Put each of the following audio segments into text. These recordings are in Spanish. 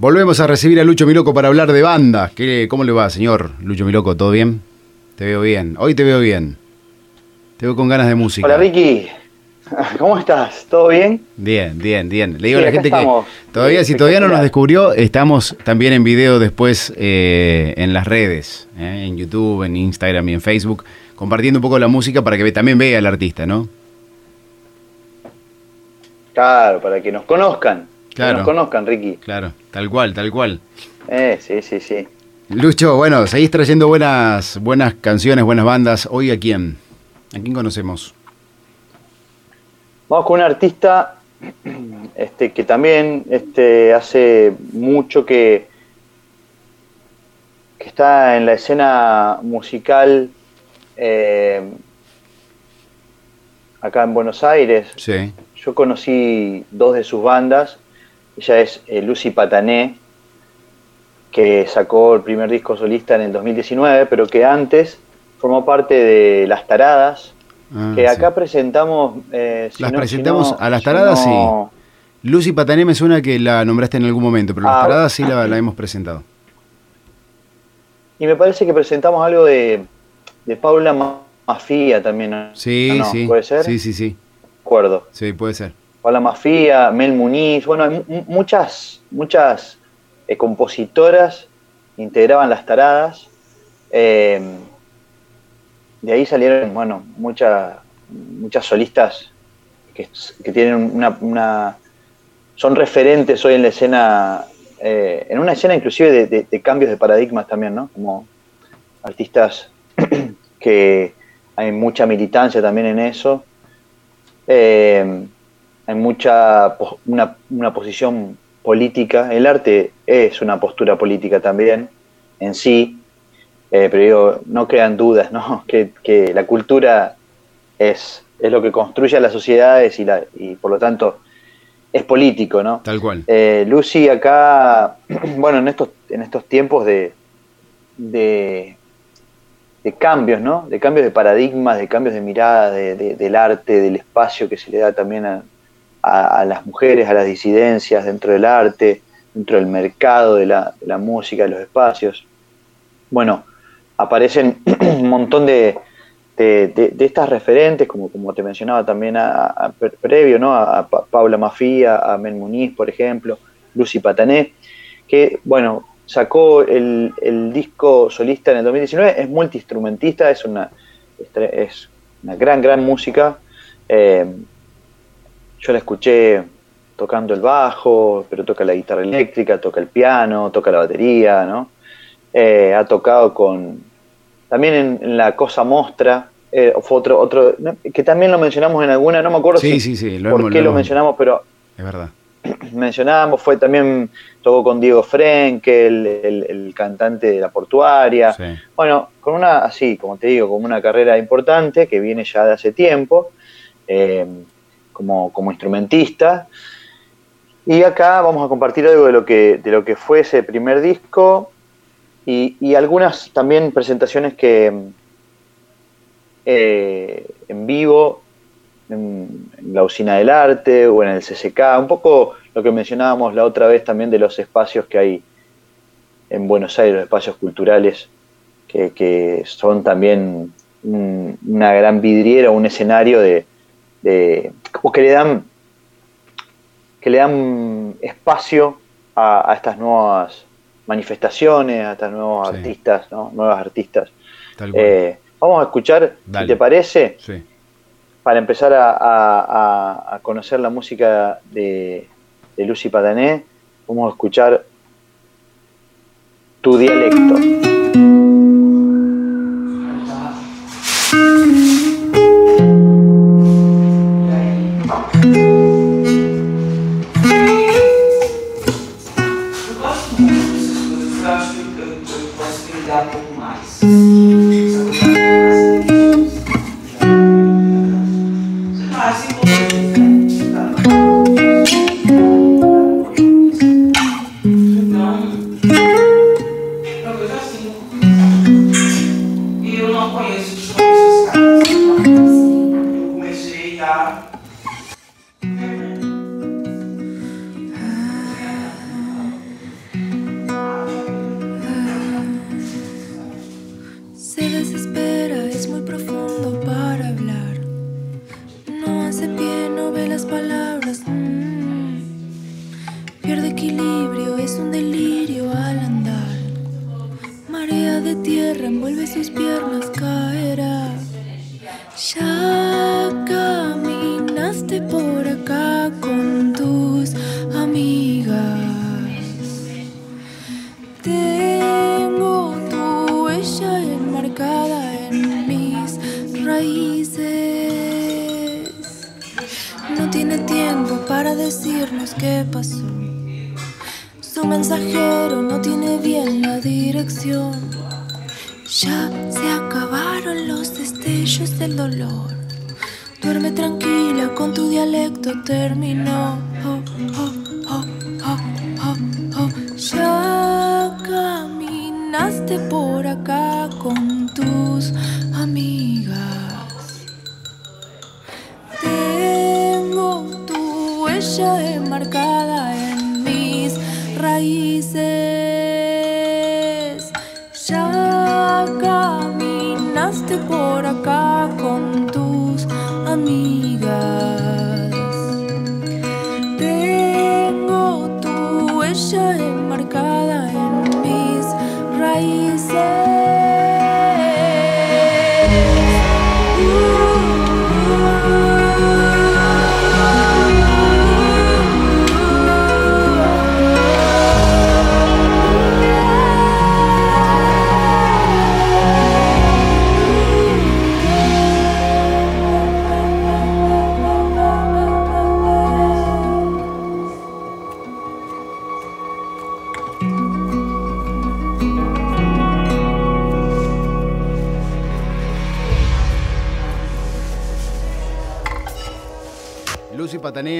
Volvemos a recibir a Lucho Miloco para hablar de banda. ¿Qué, ¿Cómo le va, señor Lucho Miloco? ¿Todo bien? Te veo bien. Hoy te veo bien. Te veo con ganas de música. Hola, Ricky. ¿Cómo estás? ¿Todo bien? Bien, bien, bien. Le digo a la gente que todavía, si todavía no nos descubrió, estamos también en video después eh, en las redes, eh, en YouTube, en Instagram y en Facebook, compartiendo un poco la música para que también vea al artista, ¿no? Claro, para que nos conozcan. Claro. Que nos conozcan, Ricky. Claro, tal cual, tal cual. Eh, sí, sí, sí. Lucho, bueno, seguís trayendo buenas, buenas canciones, buenas bandas. ¿Hoy a quién? ¿A quién conocemos? Vamos con un artista este, que también este, hace mucho que, que está en la escena musical eh, acá en Buenos Aires. Sí. Yo conocí dos de sus bandas. Ella es eh, Lucy Patané, que sacó el primer disco solista en el 2019, pero que antes formó parte de Las Taradas, ah, que acá presentamos... Eh, las presentamos a Las Taradas, sí. Lucy Patané me suena que la nombraste en algún momento, pero Las ah, Taradas sí la, hemos presentado. Y me parece que presentamos algo de, de Paula Mafia también. Sí, sí. ¿Puede ser? Sí, sí, sí acuerdo. Sí, puede ser. Paula Mafia, Mel Muniz, bueno, hay muchas, muchas eh, compositoras integraban las taradas. Eh, de ahí salieron, bueno, muchas muchas solistas que, tienen una, son referentes hoy en la escena, eh, en una escena inclusive de, cambios de paradigmas también, ¿no? Como artistas que hay mucha militancia también en eso. Hay mucha una, posición política. El arte es una postura política también en sí, eh, pero digo, no crean dudas, ¿no? Que, la cultura es, es, lo que construye a las sociedades y, la, y por lo tanto es político, ¿no? Tal cual. Eh, Lucy acá, bueno, en estos, en estos tiempos de, de de cambios, ¿no? De cambios de paradigmas, de cambios de mirada del arte, del espacio que se le da también a, las mujeres, a las disidencias dentro del arte, dentro del mercado de la, música, de los espacios. Bueno, aparecen un montón de, estas referentes, como, como te mencionaba también a, previo, ¿no? A, Paula Mafía, a Men Muniz, por ejemplo, Lucy Patané, que, bueno, sacó el, disco solista en el 2019, es multiinstrumentista, es una, es una gran, gran música. Eh, yo la escuché tocando el bajo, pero toca la guitarra eléctrica, toca el piano, toca la batería, ¿no? Eh, ha tocado con... También en, la Cosa Mostra, eh, fue otro, otro, que también lo mencionamos en alguna, no me acuerdo sí, sí, sí, por qué lo mencionamos, pero... Es verdad. mencionábamos, fue también, tocó con Diego Frenkel, el, cantante de la portuaria. Bueno, con una, así, como te digo, como una carrera importante que viene ya de hace tiempo, eh, como, como instrumentista. Y acá vamos a compartir algo de lo que, de lo que fue ese primer disco y, algunas también presentaciones que eh, en vivo en, la usina del arte o en el CCK, un poco lo que mencionábamos la otra vez también de los espacios que hay en Buenos Aires, los espacios culturales, que, son también una gran vidriera, un escenario de, como que le dan que le dan espacio a, estas nuevas manifestaciones, a estas nuevos artistas, ¿no? nuevas artistas. Eh, vamos a escuchar, si te parece, sí para empezar a, conocer la música de, de Lucy Patané, vamos a escuchar tu dialecto.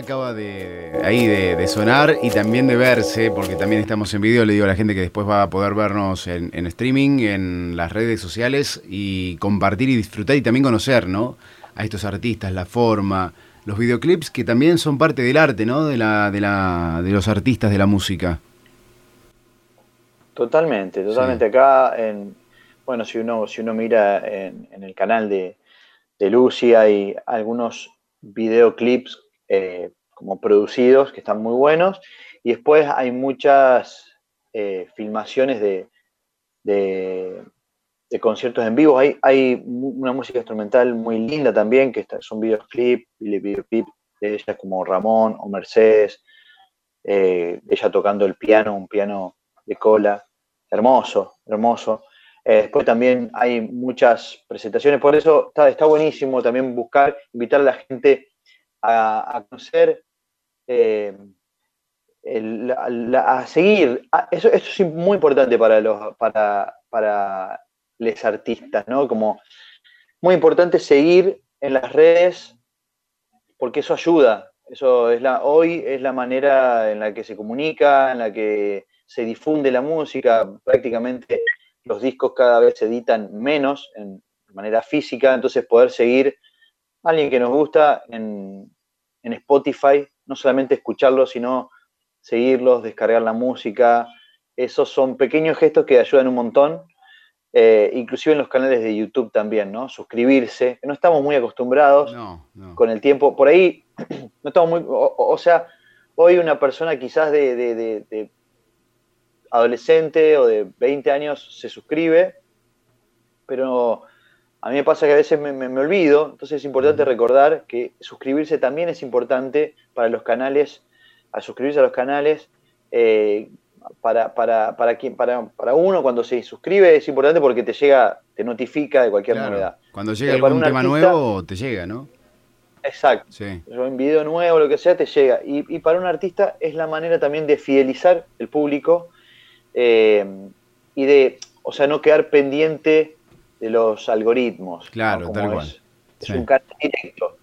Acaba de ahí de, de sonar y también de verse, porque también estamos en vídeo. Le digo a la gente que después va a poder vernos en, en streaming, en las redes sociales y compartir y disfrutar y también conocer, ¿no? A estos artistas, la forma, los videoclips que también son parte del arte, ¿no? De la, de la, de los artistas de la música. Totalmente, totalmente. Acá, en, bueno, si uno, si uno mira en, en el canal de, de Lucy, hay algunos videoclips eh, como producidos que están muy buenos. Y después hay muchas eh, filmaciones de, de, conciertos en vivo. Hay, hay una música instrumental muy linda también, que está, son videoclips, videoclip de ellas como Ramón o Mercedes, eh, ella tocando el piano, un piano de cola, hermoso, hermoso. Eh, después también hay muchas presentaciones, por eso está, está buenísimo también buscar, invitar a la gente a, conocer, eh, a seguir. Eso, eso, es muy importante para los, para, para los artistas, ¿no? Como muy importante seguir en las redes porque eso ayuda. Eso es la, hoy es la manera en la que se comunica, en la que se difunde la música, prácticamente los discos cada vez se editan menos en manera física, entonces poder seguir alguien que nos gusta en, en Spotify, no solamente escucharlos, sino seguirlos, descargar la música, esos son pequeños gestos que ayudan un montón, eh, inclusive en los canales de YouTube también, ¿no? Suscribirse, no estamos muy acostumbrados no, no. con el tiempo, por ahí no estamos muy, o, o sea, hoy una persona quizás de, de, de, de adolescente o de 20 años se suscribe, pero a mí me pasa que a veces me, me, me olvido, entonces es importante recordar que suscribirse también es importante para los canales, al suscribirse a los canales, eh, para, para, para, quien, para, para uno cuando se suscribe es importante porque te llega, te notifica de cualquier Claro, novedad. Cuando llega Pero algún un tema artista- nuevo, te llega, ¿no? Exacto. Sí. un video nuevo, lo que sea, te llega. Y, y para un artista es la manera también de fidelizar el público eh, y de, o sea, no quedar pendiente de los algoritmos. ¿no? Claro, Como tal es, cual. Es Sí. un canal directo,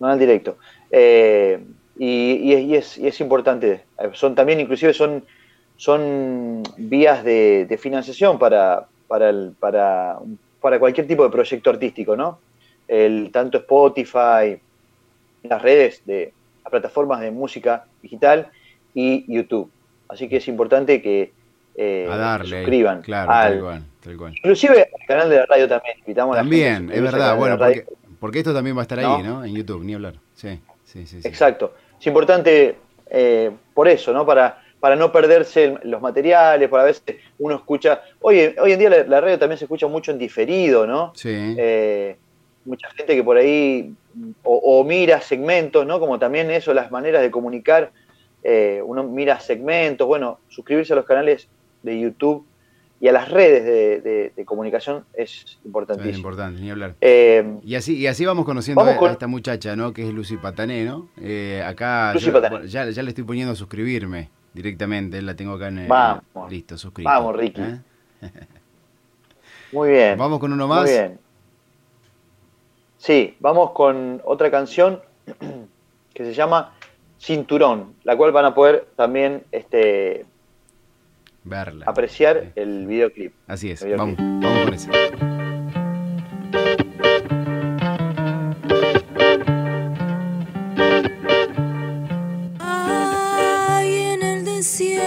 no al directo. Eh, y, y es, y, es, y es importante. Eh, Son también, inclusive, son, son vías de, de financiación para, para, el, para, para cualquier tipo de proyecto artístico, ¿no? El, tanto Spotify, las redes de las plataformas de música digital y YouTube. Así que es importante que eh, A darle. suscriban. Claro, al- tal cual, inclusive al canal de la radio también. Invitamos a la gente También, es verdad. Bueno, porque, porque esto también va a estar ahí, ¿No? En YouTube, ni hablar. Sí, sí, sí. sí. Exacto. Es importante eh, por eso, ¿no? Para, para no perderse los materiales, para veces uno escucha, hoy, hoy en día la, radio también se escucha mucho en diferido, ¿no? Sí. Eh, mucha gente que por ahí o, mira segmentos, ¿no? Como también eso, las maneras de comunicar, eh, uno mira segmentos, bueno, suscribirse a los canales de YouTube y a las redes de, comunicación es importantísimo. Es importante, ni hablar. Eh, y, así, y así vamos conociendo a, esta muchacha, ¿no? Que es Lucy Patané, ¿no? acá ya, ya, le estoy poniendo a suscribirme directamente, la tengo acá en el... Vamos. Listo, suscrito. Vamos, Ricky. ¿eh? Muy bien. Vamos con uno más. Muy bien. Sí, vamos con otra canción que se llama Cinturón, la cual van a poder también este, Verla. apreciar el videoclip. Así es, videoclip. Vamos, vamos con eso. Hay en el desierto.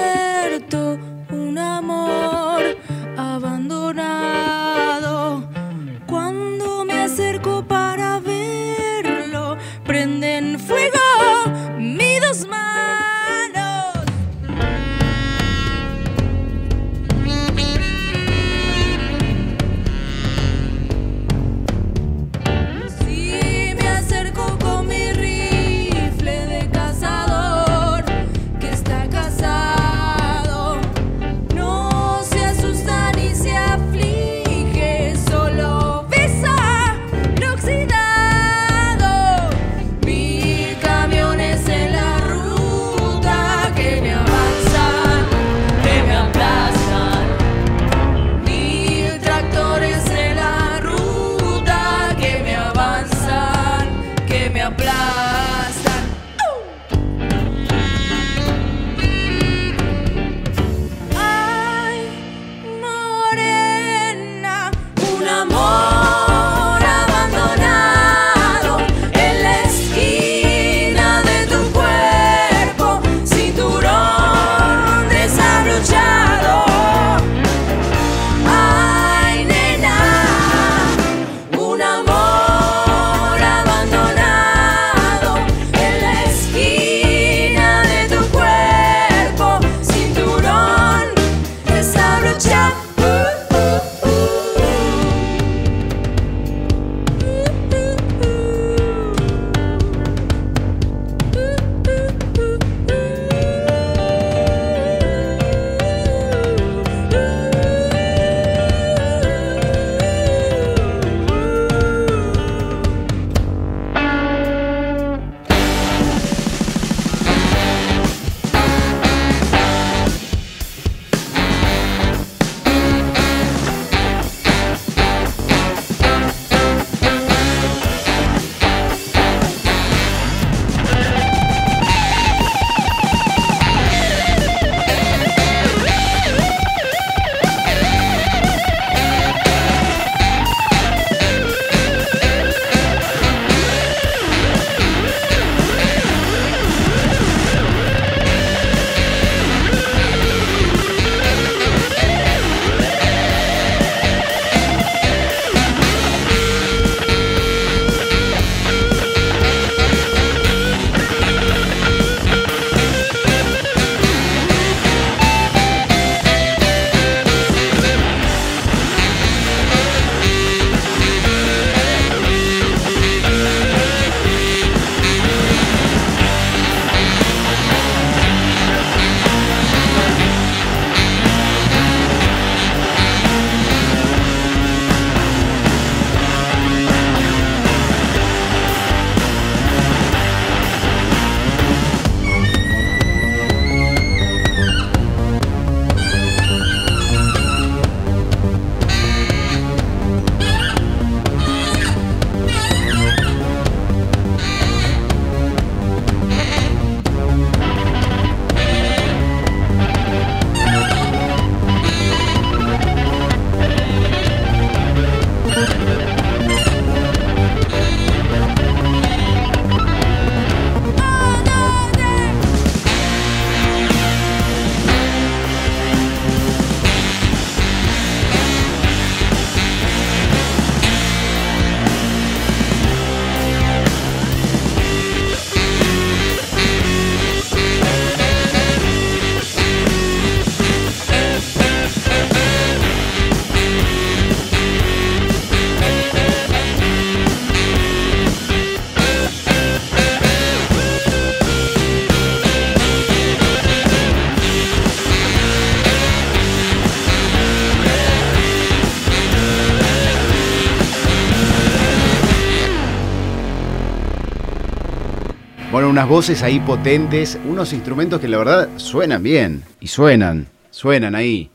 Bueno, unas voces ahí potentes, unos instrumentos que la verdad suenan bien, y suenan, suenan ahí.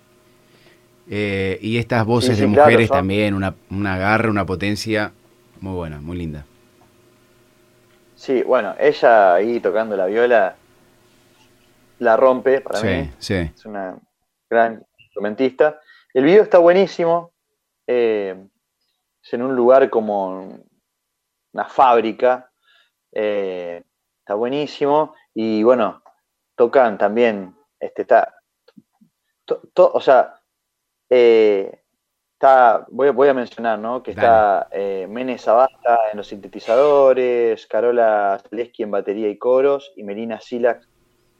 Eh, y estas voces de mujeres también, una, una garra, una potencia muy buena, muy linda. Sí, bueno, ella ahí tocando la viola la rompe para mí. Sí. Es una gran instrumentista. El video está buenísimo. Eh, es en un lugar como una fábrica. Eh, está buenísimo. Y bueno, tocan también. Este está. o sea, eh, está, voy, voy, a mencionar, ¿no? Que está eh, Mene Sabasta en los sintetizadores, Carola Zaleski en batería y coros, y Melina Silas,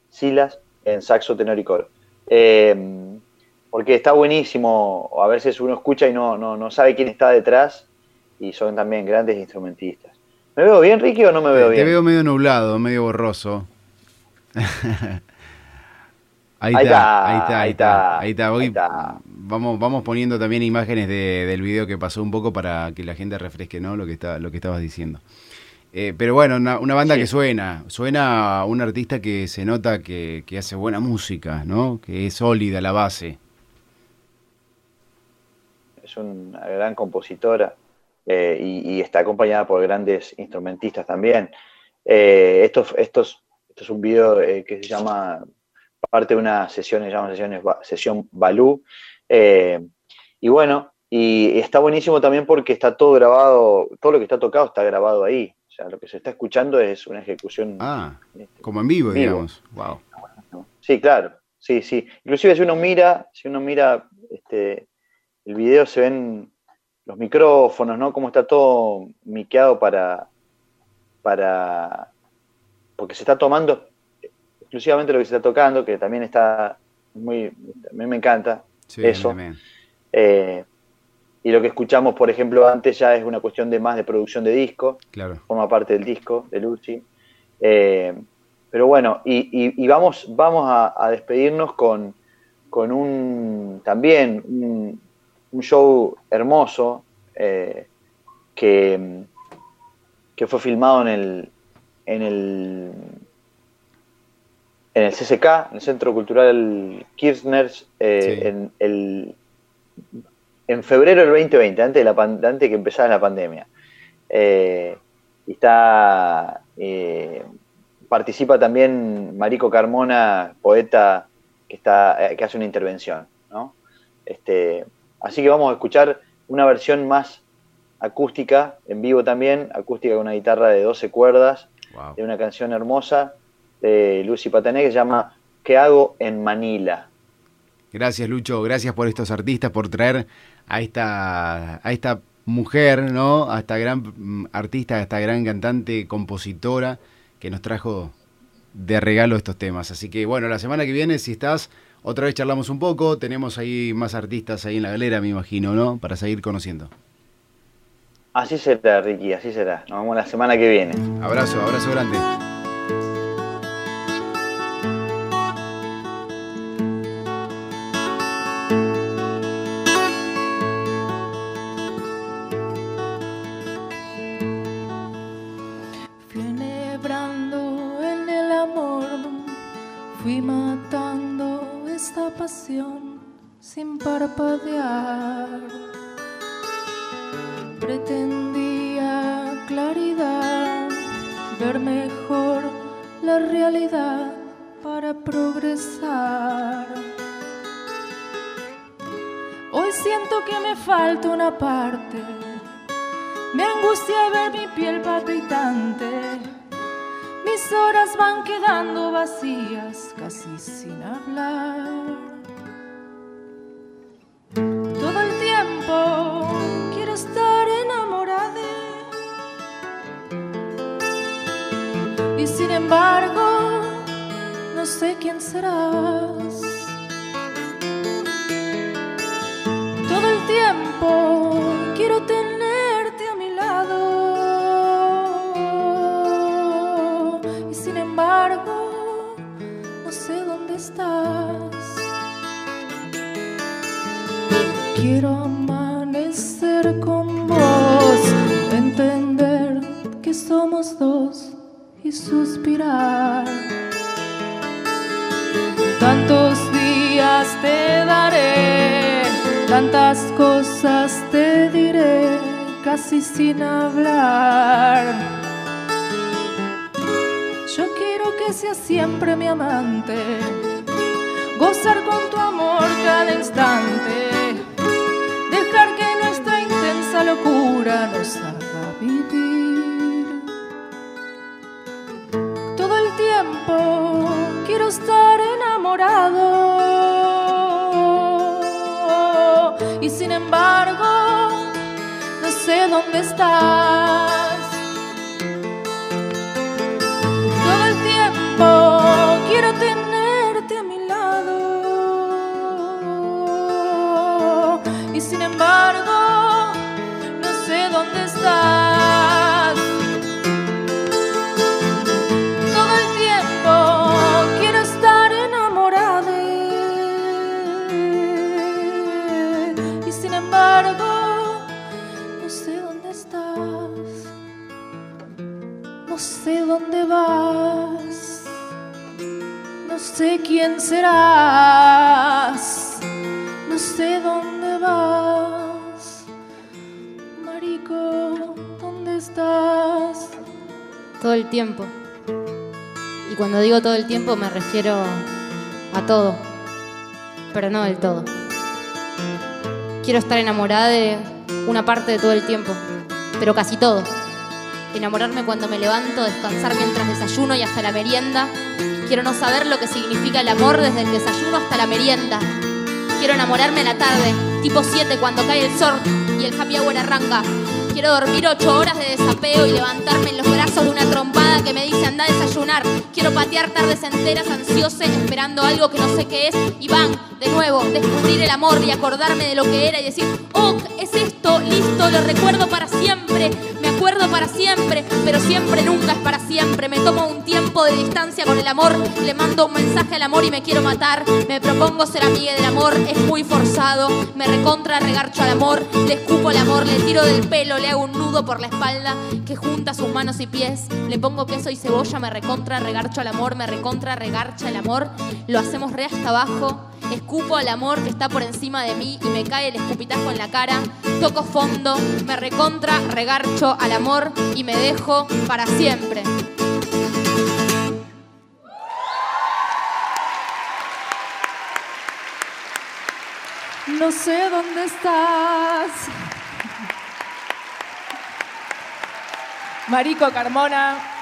Silas en saxo, tenor y coro. Em, porque está buenísimo, a veces uno escucha y no, no, no sabe quién está detrás, y son también grandes instrumentistas. ¿Me veo bien, Ricky, o no me veo bien? Te veo medio nublado, medio borroso. Ahí, está, ahí está, ahí está, ahí está. Hoy Vamos, vamos poniendo también imágenes del video que pasó un poco para que la gente refresque ¿no? lo, que está, lo que estabas diciendo. Eh, pero bueno, una, banda que suena, suena a un artista que se nota que, hace buena música, ¿no? Que es sólida la base. Es una gran compositora eh, y, está acompañada por grandes instrumentistas también. Eh, esto, esto, es un video que se llama parte de una sesión, se llama sesión Balú. Eh, y bueno, y está buenísimo también porque está todo grabado, todo lo que está tocado está grabado ahí. O sea, lo que se está escuchando es una ejecución. Ah, este, como en vivo, digamos. Wow. Sí, claro. Sí, sí. Inclusive si uno mira, si uno mira este, el video se ven los micrófonos, ¿no? Cómo está todo miqueado para, para, porque se está tomando exclusivamente lo que se está tocando, que también está muy, a mí me encanta eso. Eh, y lo que escuchamos, por ejemplo, antes ya es una cuestión de más de producción de disco, claro. forma parte del disco de Lucy. Eh, pero bueno, y, vamos, vamos a, despedirnos con, con, un también un, show hermoso eh, que, que fue filmado en el, en el en el CCK, en el Centro Cultural Kirchner, eh, en, el, en febrero del 2020, antes de, la, antes que empezara la pandemia. Eh, está, eh, participa también Marico Carmona, poeta que, está, que hace una intervención. Este, así que vamos a escuchar una versión más acústica, en vivo también, acústica con una guitarra de 12 cuerdas, de una canción hermosa de Lucy Patané que se llama ¿Qué hago en Manila? Gracias Lucho, gracias por estos artistas, por traer a esta, a esta mujer, ¿no? A esta gran mm, artista, a esta gran cantante, compositora, que nos trajo de regalo estos temas. Así que bueno, la semana que viene, si estás, otra vez charlamos un poco, tenemos ahí más artistas ahí en la galera, me imagino, ¿no? Para seguir conociendo. Así será, Ricky, así será. Nos vemos la semana que viene. Abrazo, abrazo grande. Sin parpadear. Pretendía claridad, ver mejor la realidad para progresar. Hoy siento que me falta una parte, me angustia ver mi piel palpitante. Mis horas van quedando vacías, casi sin hablar. Y sin embargo, no sé quién serás. Todo el tiempo quiero tenerte a mi lado. Y sin embargo, no sé dónde estás. Quiero suspirar. Tantos días te daré, tantas cosas te diré, casi sin hablar. Yo quiero que seas siempre mi amante, gozar con tu amor cada instante, dejar que nuestra intensa locura nos haga vivir. Estar enamorado y sin embargo no sé dónde estás. Tiempo. Y cuando digo todo el tiempo me refiero a todo, pero no del todo. Quiero estar enamorada de una parte de todo el tiempo, pero casi todo. Enamorarme cuando me levanto, descansar mientras desayuno y hasta la merienda. Quiero no saber lo que significa el amor desde el desayuno hasta la merienda. Quiero enamorarme en la tarde, tipo 7 cuando cae el sol y el happy hour arranca. Quiero dormir 8 horas de desapeo y levantarme en los brazos de una trompada que me dice anda a desayunar. Quiero patear tardes enteras ansiosa esperando algo que no sé qué es. Y van, de nuevo, descubrir el amor y acordarme de lo que era y decir, oh, es esto, listo, lo recuerdo para siempre. Me acuerdo para siempre, pero siempre nunca es para siempre. Me tomo un tiempo de distancia con el amor, le mando un mensaje al amor y me quiero matar. Me propongo ser amiga del amor, es muy forzado. Me recontra regarcho al amor, le escupo el amor, le tiro del pelo, le hago un nudo por la espalda que junta sus manos y pies. Le pongo queso y cebolla, me recontra regarcho al amor, me recontra regarcha el amor. Lo hacemos re hasta abajo. Escupo al amor que está por encima de mí y me cae el escupitajo en la cara. Toco fondo, me recontra regarcho al amor y me dejo para siempre. No sé dónde estás. Marico Carmona.